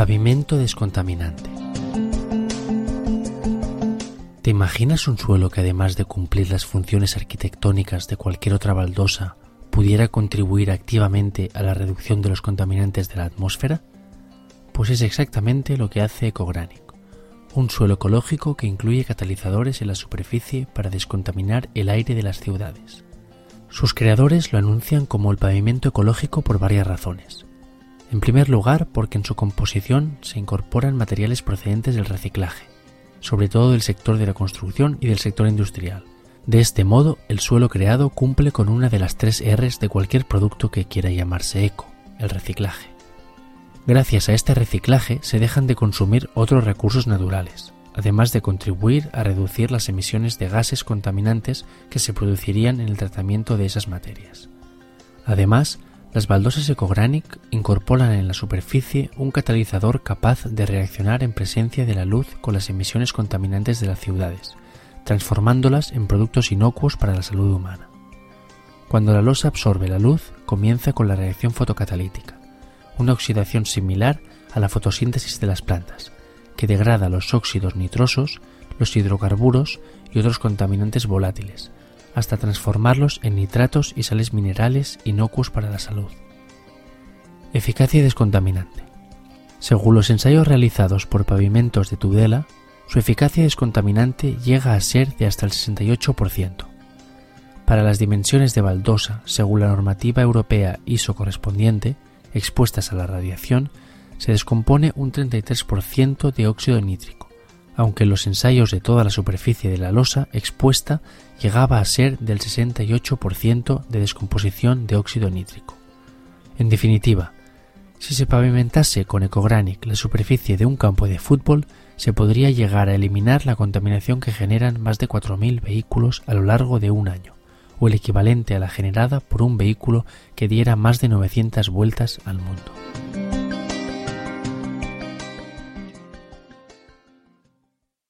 Pavimento descontaminante. ¿Te imaginas un suelo que además de cumplir las funciones arquitectónicas de cualquier otra baldosa, pudiera contribuir activamente a la reducción de los contaminantes de la atmósfera? Pues es exactamente lo que hace Ecogranic, un suelo ecológico que incluye catalizadores en la superficie para descontaminar el aire de las ciudades. Sus creadores lo anuncian como el pavimento ecológico por varias razones. En primer lugar, porque en su composición se incorporan materiales procedentes del reciclaje, sobre todo del sector de la construcción y del sector industrial. De este modo, el suelo creado cumple con una de las tres Rs de cualquier producto que quiera llamarse eco, el reciclaje. Gracias a este reciclaje se dejan de consumir otros recursos naturales, además de contribuir a reducir las emisiones de gases contaminantes que se producirían en el tratamiento de esas materias. Además, las baldosas Ecogranic incorporan en la superficie un catalizador capaz de reaccionar en presencia de la luz con las emisiones contaminantes de las ciudades, transformándolas en productos inocuos para la salud humana. Cuando la losa absorbe la luz, comienza con la reacción fotocatalítica, una oxidación similar a la fotosíntesis de las plantas, que degrada los óxidos nitrosos, los hidrocarburos y otros contaminantes volátiles, hasta transformarlos en nitratos y sales minerales inocuos para la salud. Eficacia descontaminante. Según los ensayos realizados por pavimentos de Tudela, su eficacia descontaminante llega a ser de hasta el 68%. Para las dimensiones de baldosa, según la normativa europea ISO correspondiente, expuestas a la radiación, se descompone un 33% de óxido nítrico, aunque los ensayos de toda la superficie de la losa expuesta llegaba a ser del 68% de descomposición de óxido nítrico. En definitiva, si se pavimentase con Ecogranic la superficie de un campo de fútbol, se podría llegar a eliminar la contaminación que generan más de 4.000 vehículos a lo largo de un año, o el equivalente a la generada por un vehículo que diera más de 900 vueltas al mundo.